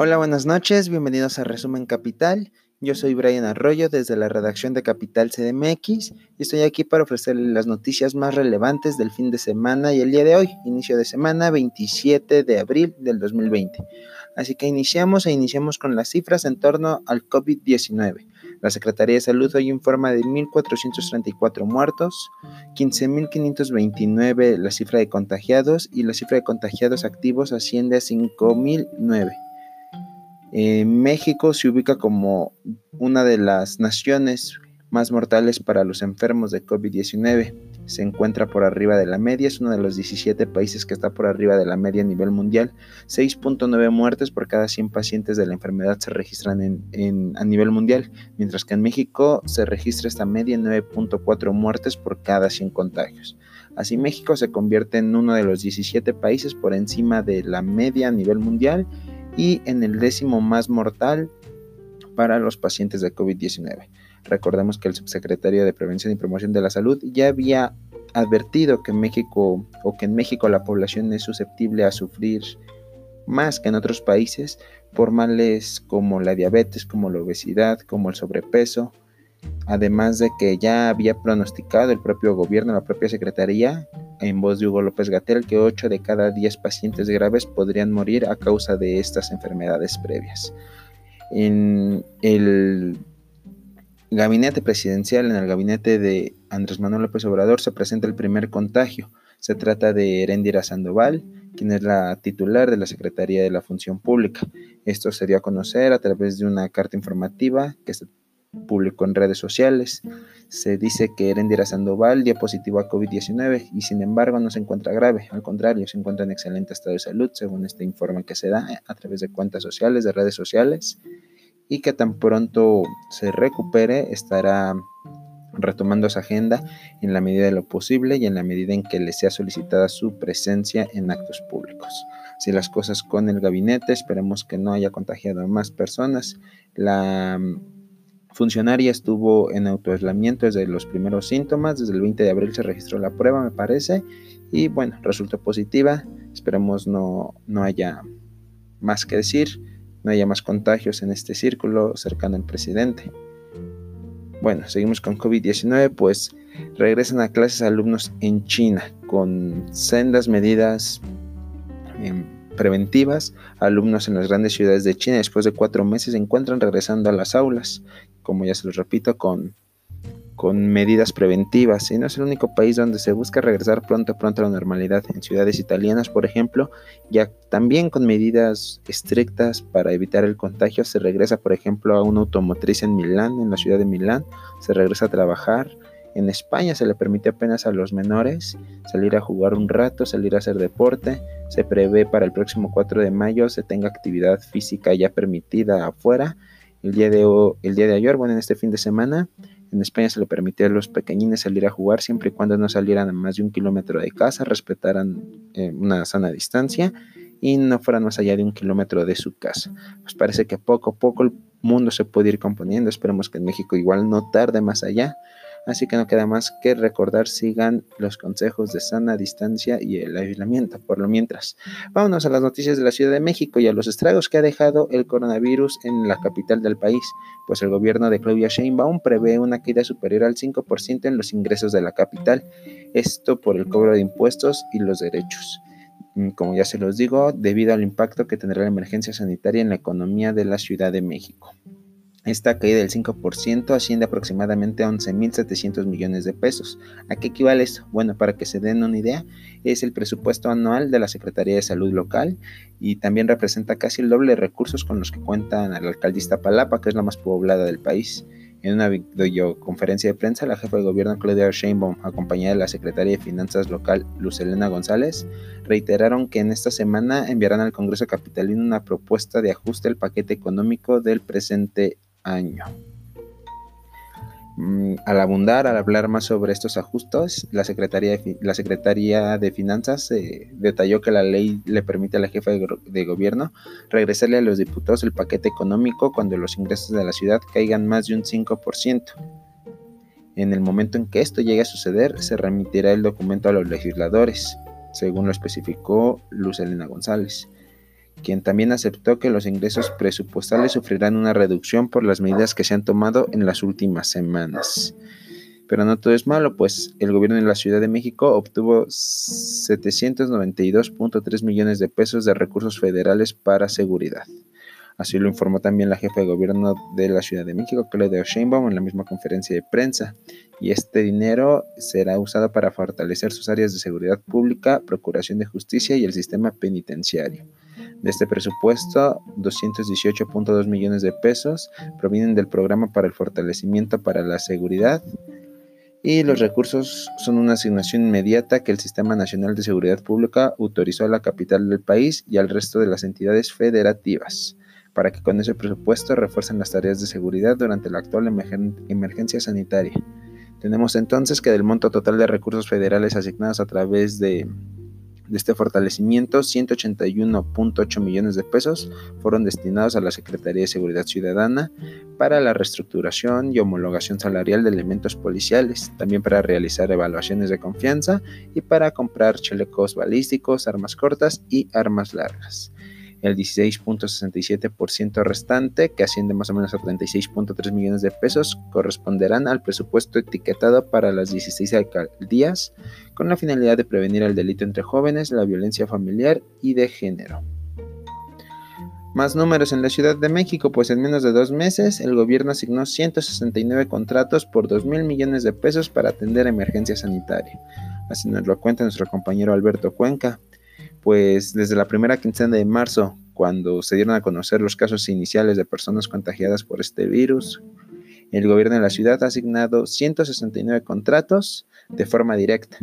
Hola, buenas noches, bienvenidos a Resumen Capital. Yo soy Brian Arroyo desde la redacción de Capital CDMX y estoy aquí para ofrecerles las noticias más relevantes del fin de semana y el día de hoy, inicio de semana 27 de abril del 2020. Así que iniciamos e iniciamos con las cifras en torno al COVID-19. La Secretaría de Salud hoy informa de 1.434 muertos, 15.529 la cifra de contagiados y la cifra de contagiados activos asciende a 5.009. México se ubica como una de las naciones más mortales para los enfermos de COVID-19. Se encuentra por arriba de la media, es uno de los 17 países que está por arriba de la media a nivel mundial. 6.9 muertes por cada 100 pacientes de la enfermedad se registran a nivel mundial, mientras que en México se registra esta media 9.4 muertes por cada 100 contagios. Así México se convierte en uno de los 17 países por encima de la media a nivel mundial y en el décimo más mortal para los pacientes de COVID-19. Recordemos que el subsecretario de Prevención y Promoción de la Salud ya había advertido que México o que en México la población es susceptible a sufrir más que en otros países por males como la diabetes, como la obesidad, como el sobrepeso, además de que ya había pronosticado el propio gobierno, la propia secretaría, en voz de Hugo López Gatel, que 8 de cada 10 pacientes graves podrían morir a causa de estas enfermedades previas. En el gabinete presidencial, en el gabinete de Andrés Manuel López Obrador, se presenta el primer contagio. Se trata de Erendira Sandoval, quien es la titular de la Secretaría de la Función Pública. Esto se dio a conocer a través de una carta informativa que se publicó en redes sociales. Se dice que Erendira Sandoval dio positivo a COVID-19 y sin embargo no se encuentra grave, al contrario, se encuentra en excelente estado de salud, según este informe que se da a través de cuentas sociales, de redes sociales, y que tan pronto se recupere estará retomando esa agenda en la medida de lo posible y en la medida en que le sea solicitada su presencia en actos públicos. Si las cosas con el gabinete, esperemos que no haya contagiado a más personas. La funcionaria estuvo en autoaislamiento desde los primeros síntomas, desde el 20 de abril se registró la prueba, me parece, y bueno, resultó positiva. Esperemos no, no haya más que decir, no haya más contagios en este círculo cercano al presidente. Bueno, seguimos con COVID-19, pues regresan a clases alumnos en China con sendas medidas. en preventivas, alumnos en las grandes ciudades de China después de cuatro meses se encuentran regresando a las aulas, como ya se los repito, con, con medidas preventivas. Y no es el único país donde se busca regresar pronto pronto a la normalidad. En ciudades italianas, por ejemplo, ya también con medidas estrictas para evitar el contagio, se regresa, por ejemplo, a una automotriz en Milán, en la ciudad de Milán, se regresa a trabajar en España se le permite apenas a los menores salir a jugar un rato, salir a hacer deporte. Se prevé para el próximo 4 de mayo se tenga actividad física ya permitida afuera. El día de, el día de ayer, bueno, en este fin de semana, en España se le permitió a los pequeñines salir a jugar siempre y cuando no salieran a más de un kilómetro de casa, respetaran eh, una sana distancia y no fueran más allá de un kilómetro de su casa. Pues parece que poco a poco el mundo se puede ir componiendo. Esperemos que en México igual no tarde más allá. Así que no queda más que recordar, sigan los consejos de sana distancia y el aislamiento, por lo mientras. Vámonos a las noticias de la Ciudad de México y a los estragos que ha dejado el coronavirus en la capital del país, pues el gobierno de Claudia Sheinbaum prevé una caída superior al 5% en los ingresos de la capital, esto por el cobro de impuestos y los derechos mm, como ya se los digo, debido al impacto que tendrá la emergencia sanitaria en la economía de la Ciudad de México. Esta caída del 5% asciende aproximadamente a 11.700 millones de pesos. ¿A qué equivale esto? Bueno, para que se den una idea, es el presupuesto anual de la Secretaría de Salud local y también representa casi el doble de recursos con los que cuentan la alcaldista Palapa, que es la más poblada del país. En una videoconferencia de prensa, la jefa de gobierno Claudia Sheinbaum, acompañada de la secretaria de Finanzas local Luz Elena González, reiteraron que en esta semana enviarán al Congreso Capitalino una propuesta de ajuste al paquete económico del presente año. Mm, al abundar, al hablar más sobre estos ajustes, la Secretaría de, de Finanzas eh, detalló que la ley le permite a la jefa de, gobierno regresarle a los diputados el paquete económico cuando los ingresos de la ciudad caigan más de un 5%. En el momento en que esto llegue a suceder, se remitirá el documento a los legisladores, según lo especificó Luz Elena González quien también aceptó que los ingresos presupuestales sufrirán una reducción por las medidas que se han tomado en las últimas semanas. Pero no todo es malo, pues el gobierno de la Ciudad de México obtuvo 792.3 millones de pesos de recursos federales para seguridad. Así lo informó también la jefa de gobierno de la Ciudad de México, Claudia Sheinbaum, en la misma conferencia de prensa. Y este dinero será usado para fortalecer sus áreas de seguridad pública, procuración de justicia y el sistema penitenciario. De este presupuesto, 218.2 millones de pesos provienen del programa para el fortalecimiento para la seguridad y los recursos son una asignación inmediata que el Sistema Nacional de Seguridad Pública autorizó a la capital del país y al resto de las entidades federativas para que con ese presupuesto refuercen las tareas de seguridad durante la actual emergencia sanitaria. Tenemos entonces que del monto total de recursos federales asignados a través de, de este fortalecimiento, 181.8 millones de pesos fueron destinados a la Secretaría de Seguridad Ciudadana para la reestructuración y homologación salarial de elementos policiales, también para realizar evaluaciones de confianza y para comprar chalecos balísticos, armas cortas y armas largas. El 16.67% restante, que asciende más o menos a 36.3 millones de pesos, corresponderán al presupuesto etiquetado para las 16 alcaldías con la finalidad de prevenir el delito entre jóvenes, la violencia familiar y de género. Más números en la Ciudad de México, pues en menos de dos meses el gobierno asignó 169 contratos por 2 mil millones de pesos para atender emergencia sanitaria. Así nos lo cuenta nuestro compañero Alberto Cuenca pues desde la primera quincena de marzo, cuando se dieron a conocer los casos iniciales de personas contagiadas por este virus, el gobierno de la ciudad ha asignado 169 contratos de forma directa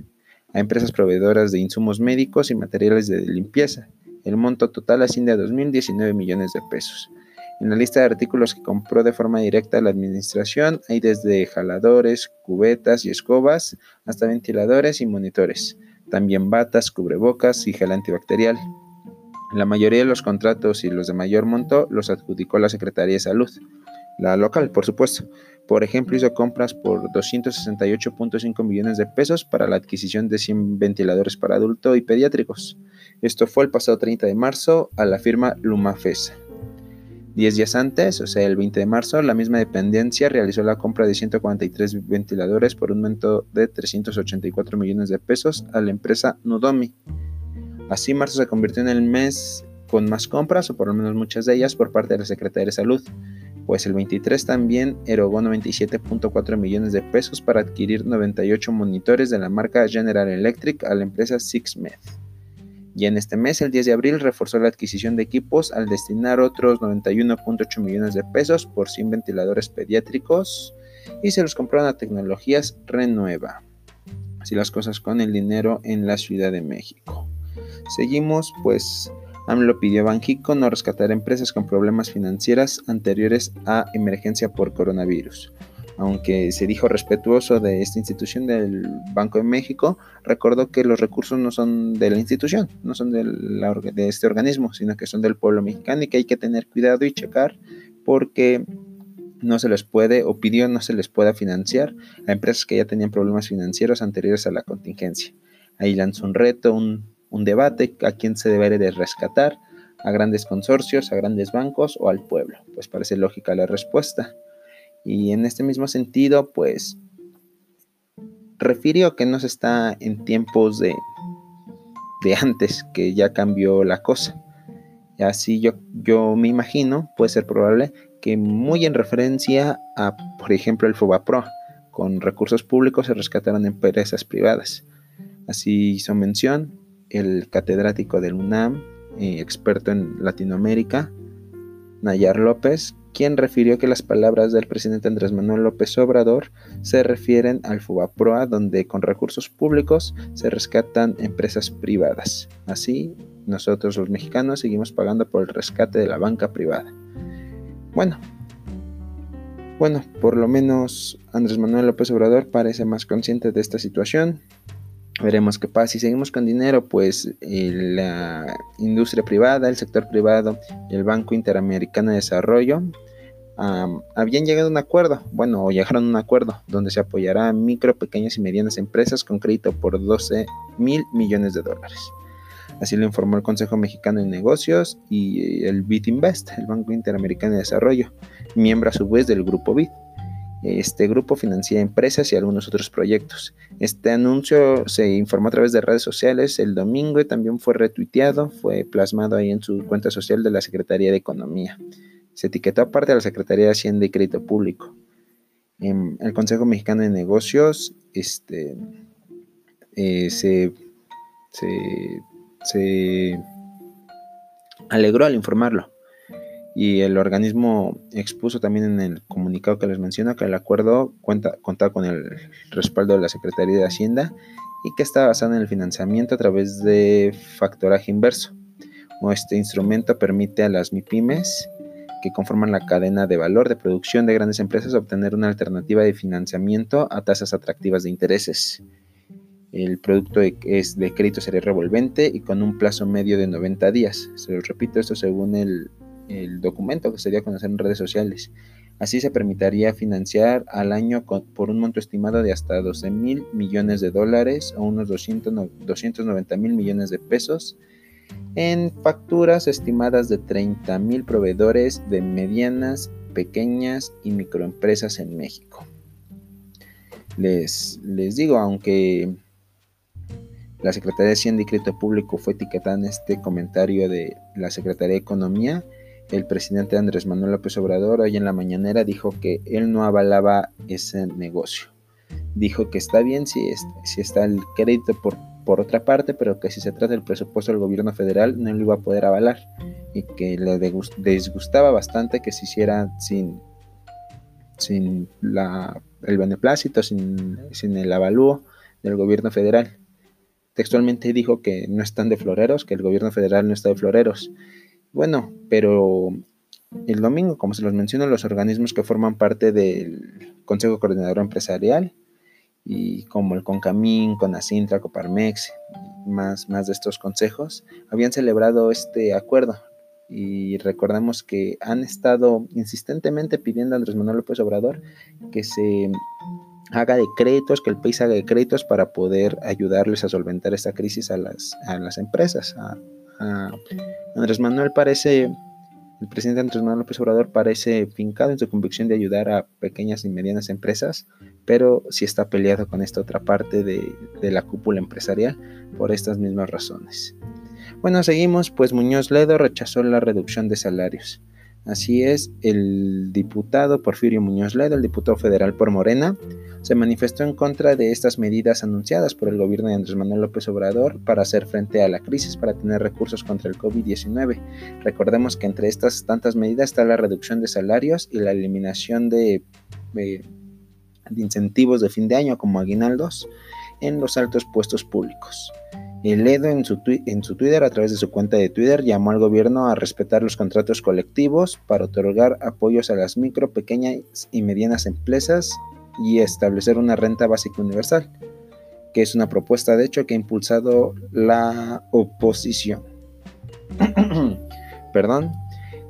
a empresas proveedoras de insumos médicos y materiales de limpieza. El monto total asciende a 2.019 millones de pesos. En la lista de artículos que compró de forma directa la administración hay desde jaladores, cubetas y escobas hasta ventiladores y monitores también batas, cubrebocas y gel antibacterial. La mayoría de los contratos y los de mayor monto los adjudicó la Secretaría de Salud, la local, por supuesto. Por ejemplo, hizo compras por 268.5 millones de pesos para la adquisición de 100 ventiladores para adulto y pediátricos. Esto fue el pasado 30 de marzo a la firma Lumafesa. Diez días antes, o sea, el 20 de marzo, la misma dependencia realizó la compra de 143 ventiladores por un monto de 384 millones de pesos a la empresa Nudomi. Así, marzo se convirtió en el mes con más compras, o por lo menos muchas de ellas, por parte de la Secretaría de Salud, pues el 23 también erogó 97.4 millones de pesos para adquirir 98 monitores de la marca General Electric a la empresa SixMed. Y en este mes, el 10 de abril, reforzó la adquisición de equipos al destinar otros 91.8 millones de pesos por 100 ventiladores pediátricos y se los compraron a Tecnologías Renueva. Así las cosas con el dinero en la Ciudad de México. Seguimos, pues AMLO pidió a Banjico no rescatar empresas con problemas financieras anteriores a emergencia por coronavirus aunque se dijo respetuoso de esta institución del Banco de México, recordó que los recursos no son de la institución, no son de, de este organismo, sino que son del pueblo mexicano y que hay que tener cuidado y checar porque no se les puede o pidió no se les pueda financiar a empresas que ya tenían problemas financieros anteriores a la contingencia. Ahí lanzó un reto, un, debate a quién se debería de rescatar, a grandes consorcios, a grandes bancos o al pueblo. Pues parece lógica la respuesta. Y en este mismo sentido, pues refirió que no se está en tiempos de, de antes, que ya cambió la cosa. Así yo, yo me imagino, puede ser probable, que muy en referencia a, por ejemplo, el FOBAPRO, con recursos públicos se rescataron empresas privadas. Así hizo mención el catedrático del UNAM, eh, experto en Latinoamérica, Nayar López, quien refirió que las palabras del presidente Andrés Manuel López Obrador se refieren al FUBAPROA, donde con recursos públicos se rescatan empresas privadas. Así, nosotros los mexicanos seguimos pagando por el rescate de la banca privada. Bueno, bueno, por lo menos Andrés Manuel López Obrador parece más consciente de esta situación. Veremos qué pasa. Si seguimos con dinero, pues eh, la industria privada, el sector privado el Banco Interamericano de Desarrollo habían llegado a un acuerdo, bueno, o llegaron a un acuerdo donde se apoyará a micro, pequeñas y medianas empresas con crédito por 12 mil millones de dólares. Así lo informó el Consejo Mexicano de Negocios y el BitInvest, el Banco Interamericano de Desarrollo, miembro a su vez del Grupo BIT. Este grupo financia empresas y algunos otros proyectos. Este anuncio se informó a través de redes sociales el domingo y también fue retuiteado, fue plasmado ahí en su cuenta social de la Secretaría de Economía. Se etiquetó aparte de la Secretaría de Hacienda y Crédito Público. En el Consejo Mexicano de Negocios este, eh, se, se alegró al informarlo y el organismo expuso también en el comunicado que les menciono que el acuerdo cuenta, contaba con el respaldo de la Secretaría de Hacienda y que está basado en el financiamiento a través de factoraje inverso. este instrumento permite a las MIPIMES que conforman la cadena de valor de producción de grandes empresas obtener una alternativa de financiamiento a tasas atractivas de intereses. El producto es de crédito sería revolvente y con un plazo medio de 90 días. Se lo repito, esto según el documento que se conocer en redes sociales. Así se permitiría financiar al año por un monto estimado de hasta 12 mil millones de dólares o unos 290 mil millones de pesos en facturas estimadas de 30 mil proveedores de medianas, pequeñas y microempresas en México. Les, les digo, aunque la Secretaría de Hacienda y Crédito Público fue etiquetada en este comentario de la Secretaría de Economía, el presidente Andrés Manuel López Obrador hoy en la mañanera dijo que él no avalaba ese negocio. Dijo que está bien si está el crédito por, por otra parte, pero que si se trata del presupuesto del gobierno federal no lo iba a poder avalar y que le disgustaba bastante que se hiciera sin, sin el beneplácito, sin, sin el avalúo del gobierno federal. Textualmente dijo que no están de floreros, que el gobierno federal no está de floreros bueno, pero el domingo, como se los menciono, los organismos que forman parte del Consejo Coordinador Empresarial y como el CONCAMIN, CONACINTRA, COPARMEX, más, más de estos consejos, habían celebrado este acuerdo. Y recordamos que han estado insistentemente pidiendo a Andrés Manuel López Obrador que se haga decretos, que el país haga decretos para poder ayudarles a solventar esta crisis a las, a las empresas, Andrés Manuel parece, el presidente Andrés Manuel López Obrador parece fincado en su convicción de ayudar a pequeñas y medianas empresas, pero sí está peleado con esta otra parte de, de la cúpula empresarial por estas mismas razones. Bueno, seguimos, pues Muñoz Ledo rechazó la reducción de salarios. Así es, el diputado Porfirio Muñoz Ledo, el diputado federal por Morena, se manifestó en contra de estas medidas anunciadas por el gobierno de Andrés Manuel López Obrador para hacer frente a la crisis, para tener recursos contra el COVID-19. Recordemos que entre estas tantas medidas está la reducción de salarios y la eliminación de, de incentivos de fin de año como aguinaldos en los altos puestos públicos. El Edo en su, en su Twitter, a través de su cuenta de Twitter, llamó al gobierno a respetar los contratos colectivos para otorgar apoyos a las micro, pequeñas y medianas empresas y establecer una renta básica universal, que es una propuesta de hecho que ha impulsado la oposición. Perdón.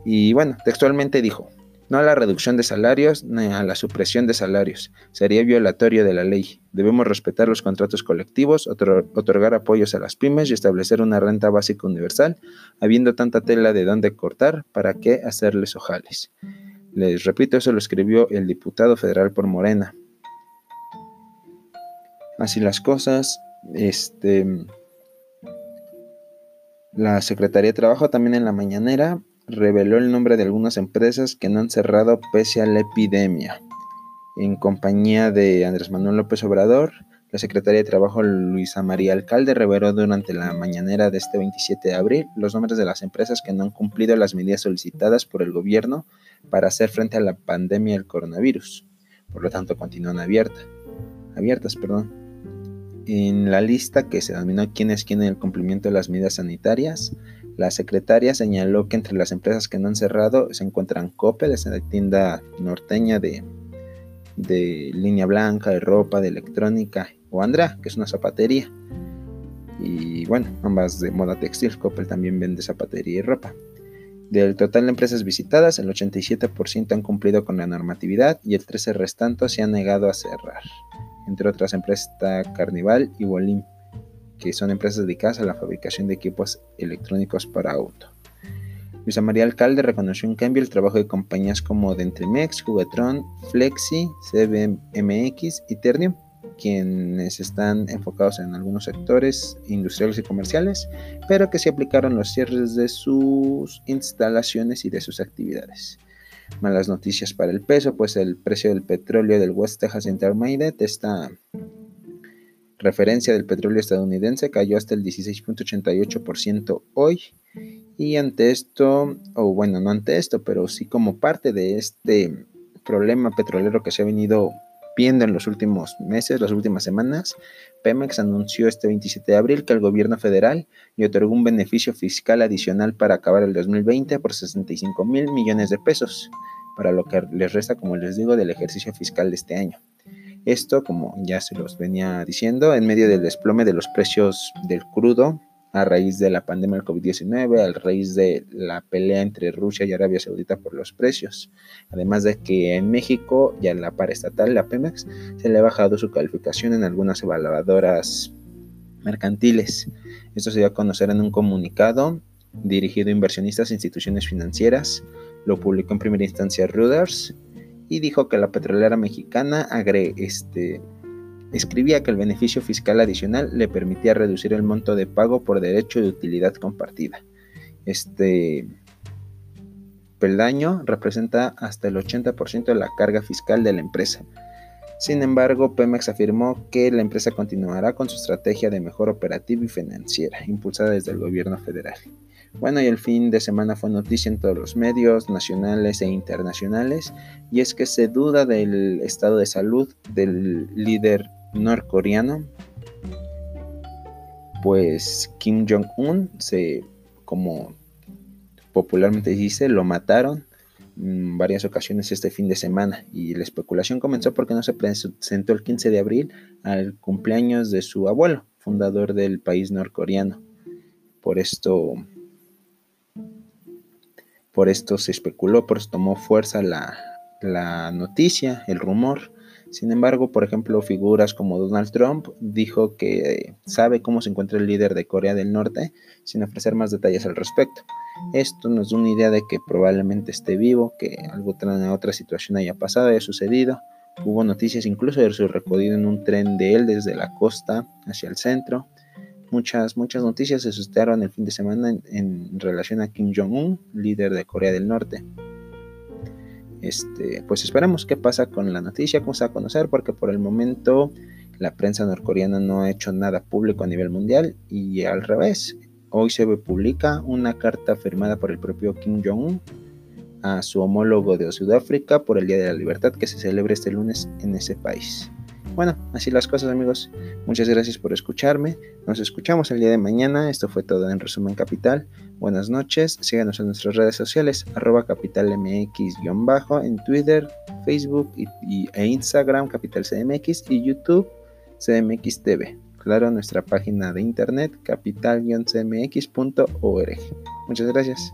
Y bueno, textualmente dijo, no a la reducción de salarios ni a la supresión de salarios. Sería violatorio de la ley. Debemos respetar los contratos colectivos, otorgar apoyos a las pymes y establecer una renta básica universal, habiendo tanta tela de dónde cortar, ¿para qué hacerles ojales? Les repito, eso lo escribió el diputado federal por Morena. Así las cosas, este la Secretaría de Trabajo también en la mañanera reveló el nombre de algunas empresas que no han cerrado pese a la epidemia. En compañía de Andrés Manuel López Obrador, la Secretaría de Trabajo Luisa María Alcalde reveló durante la mañanera de este 27 de abril los nombres de las empresas que no han cumplido las medidas solicitadas por el gobierno para hacer frente a la pandemia del coronavirus. Por lo tanto, continúan abiertas. Abiertas, perdón. En la lista que se denominó quiénes quieren el cumplimiento de las medidas sanitarias, la secretaria señaló que entre las empresas que no han cerrado se encuentran Coppel, es la tienda norteña de, de línea blanca, de ropa, de electrónica, o Andra, que es una zapatería. Y bueno, ambas de moda textil. Coppel también vende zapatería y ropa. Del total de empresas visitadas, el 87% han cumplido con la normatividad y el 13% restante se han negado a cerrar. Entre otras empresas está Carnival y Bolim que son empresas dedicadas a la fabricación de equipos electrónicos para auto. Luisa María Alcalde reconoció un cambio el trabajo de compañías como Dentrimex, Juguetron, Flexi, CBMX y Ternium, quienes están enfocados en algunos sectores industriales y comerciales, pero que se aplicaron los cierres de sus instalaciones y de sus actividades. Malas noticias para el peso, pues el precio del petróleo del West Texas Intermediate, esta referencia del petróleo estadounidense, cayó hasta el 16.88% hoy y ante esto, o bueno, no ante esto, pero sí como parte de este problema petrolero que se ha venido viendo en los últimos meses, las últimas semanas, Pemex anunció este 27 de abril que el gobierno federal le otorgó un beneficio fiscal adicional para acabar el 2020 por 65 mil millones de pesos, para lo que les resta, como les digo, del ejercicio fiscal de este año. Esto, como ya se los venía diciendo, en medio del desplome de los precios del crudo a raíz de la pandemia del COVID-19, a raíz de la pelea entre Rusia y Arabia Saudita por los precios. Además de que en México ya la paraestatal, la Pemex, se le ha bajado su calificación en algunas evaluadoras mercantiles. Esto se dio a conocer en un comunicado dirigido a inversionistas e instituciones financieras. Lo publicó en primera instancia Reuters y dijo que la petrolera mexicana agre, este, escribía que el beneficio fiscal adicional le permitía reducir el monto de pago por derecho de utilidad compartida. Este peldaño representa hasta el 80% de la carga fiscal de la empresa. Sin embargo, Pemex afirmó que la empresa continuará con su estrategia de mejor operativa y financiera, impulsada desde el gobierno federal. Bueno, y el fin de semana fue noticia en todos los medios nacionales e internacionales, y es que se duda del estado de salud del líder norcoreano, pues Kim Jong-un se, como popularmente dice, lo mataron en varias ocasiones este fin de semana y la especulación comenzó porque no se presentó el 15 de abril al cumpleaños de su abuelo, fundador del país norcoreano. Por esto, por esto se especuló, por eso tomó fuerza la, la noticia, el rumor sin embargo, por ejemplo, figuras como Donald Trump dijo que sabe cómo se encuentra el líder de Corea del Norte sin ofrecer más detalles al respecto. Esto nos da una idea de que probablemente esté vivo, que algo otra situación haya pasado, haya sucedido. Hubo noticias incluso de su recorrido en un tren de él desde la costa hacia el centro. Muchas, muchas noticias se suscitaron el fin de semana en relación a Kim Jong-un, líder de Corea del Norte. Este, pues esperemos qué pasa con la noticia, cómo se va a conocer, porque por el momento la prensa norcoreana no ha hecho nada público a nivel mundial y al revés. Hoy se publica una carta firmada por el propio Kim Jong-un a su homólogo de Sudáfrica por el Día de la Libertad que se celebra este lunes en ese país. Bueno, así las cosas amigos. Muchas gracias por escucharme. Nos escuchamos el día de mañana. Esto fue todo en resumen capital. Buenas noches. Síganos en nuestras redes sociales arroba capitalmx-bajo en Twitter, Facebook y, e Instagram capitalcmx y YouTube cmx TV. Claro, nuestra página de internet capital-cmx.org. Muchas gracias.